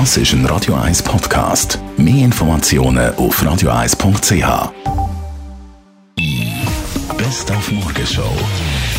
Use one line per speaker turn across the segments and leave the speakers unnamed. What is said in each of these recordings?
Das ist ein Radio 1 Podcast. Mehr Informationen auf radio1.ch. Best auf Morgenshow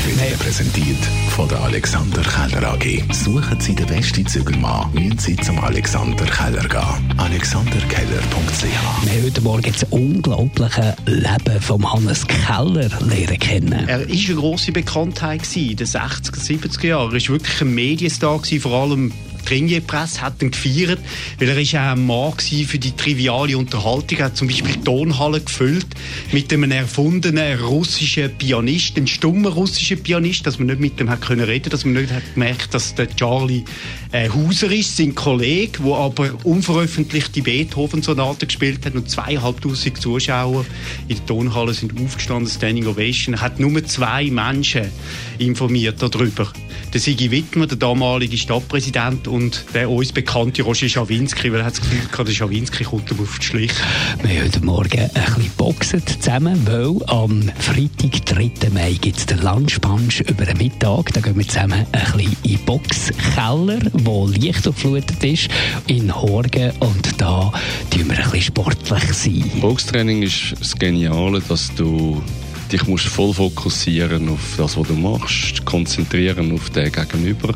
wird Ihnen präsentiert von der Alexander Keller AG. Suchen Sie den besten Zügelmann, müssen Sie zum Alexander Keller gehen. AlexanderKeller.ch
Wir haben heute Morgen das unglaubliche Leben von Hannes Keller lernen kennen.
Er war eine grosse Bekanntheit in den 60er, 70er Jahren. Er war wirklich ein Medienstar, vor allem die Ringier-Presse hat ihn gefeiert, weil er ist auch ein Mann für die triviale Unterhaltung. Er hat zum Beispiel Tonhallen gefüllt mit einem erfundenen russischen Pianist, einem stummen russischen Pianist, dass man nicht mit dem hat können reden, dass man nicht hat gemerkt, dass der Charlie äh, Hauser ist, sein Kollege, der aber unveröffentlichte Beethoven-Sonaten gespielt hat und zweieinhalbtausend Zuschauer in der Tonhalle sind aufgestanden, Standing Ovation. Er hat nur zwei Menschen informiert darüber. Der Sigi Wittmer, der damalige Stadtpräsident und der uns bekannte Roger Schawinski, weil er hat das Gefühl gehabt, der Schawinski kommt ihm auf die Schliche.
Wir haben heute Morgen ein bisschen boxen zusammen, weil am Freitag, 3. Mai, gibt es den Lunchpunch über den Mittag. Da gehen wir zusammen ein bisschen in den Boxkeller, der leicht durchflutet ist, in Horgen. Und da tun wir ein bisschen sportlich sein.
Boxtraining ist das Geniale, dass du dich musst voll fokussieren auf das, was du machst, konzentrieren auf den Gegenüber.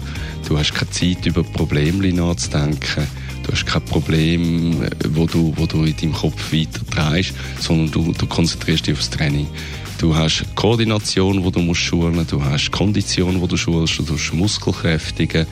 Du hast keine Zeit, über Probleme nachzudenken. Du hast kein Problem, wo du, wo du in deinem Kopf weiter drehst, sondern du, du konzentrierst dich aufs Training. Du hast Koordination, die du musst schulen, du hast Kondition, die du schulst, du hast Muskelkräftigen,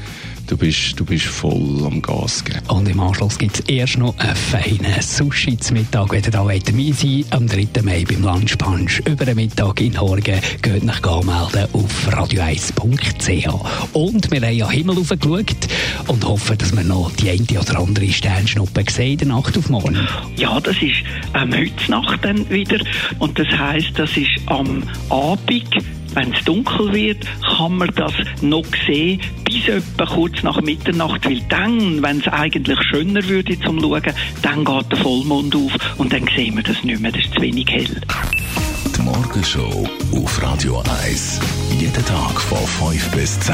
du bist, du bist voll am Gas geben.
Und im Anschluss gibt es erst noch einen feinen Sushi zum Mittag, wenn ihr da dabei sein Am 3. Mai beim Lunchpunch über den Mittag in Horgen. Geht nach anmelden auf radio1.ch. Und wir haben ja Himmel aufgeschaut und hoffen, dass wir noch die eine oder andere Sternschnuppe sehen in der Nacht auf morgen.
Ja, das ist ähm, heute Nacht dann wieder. Und das heisst, das ist am Abend wenn es dunkel wird, kann man das noch sehen, bis etwa kurz nach Mitternacht, weil dann, wenn es eigentlich schöner würde zum Schauen, dann geht der Vollmond auf und dann sehen wir das nicht mehr, das ist zu wenig hell.
Die Morgenshow auf Radio 1. Jeden Tag von 5 bis 10.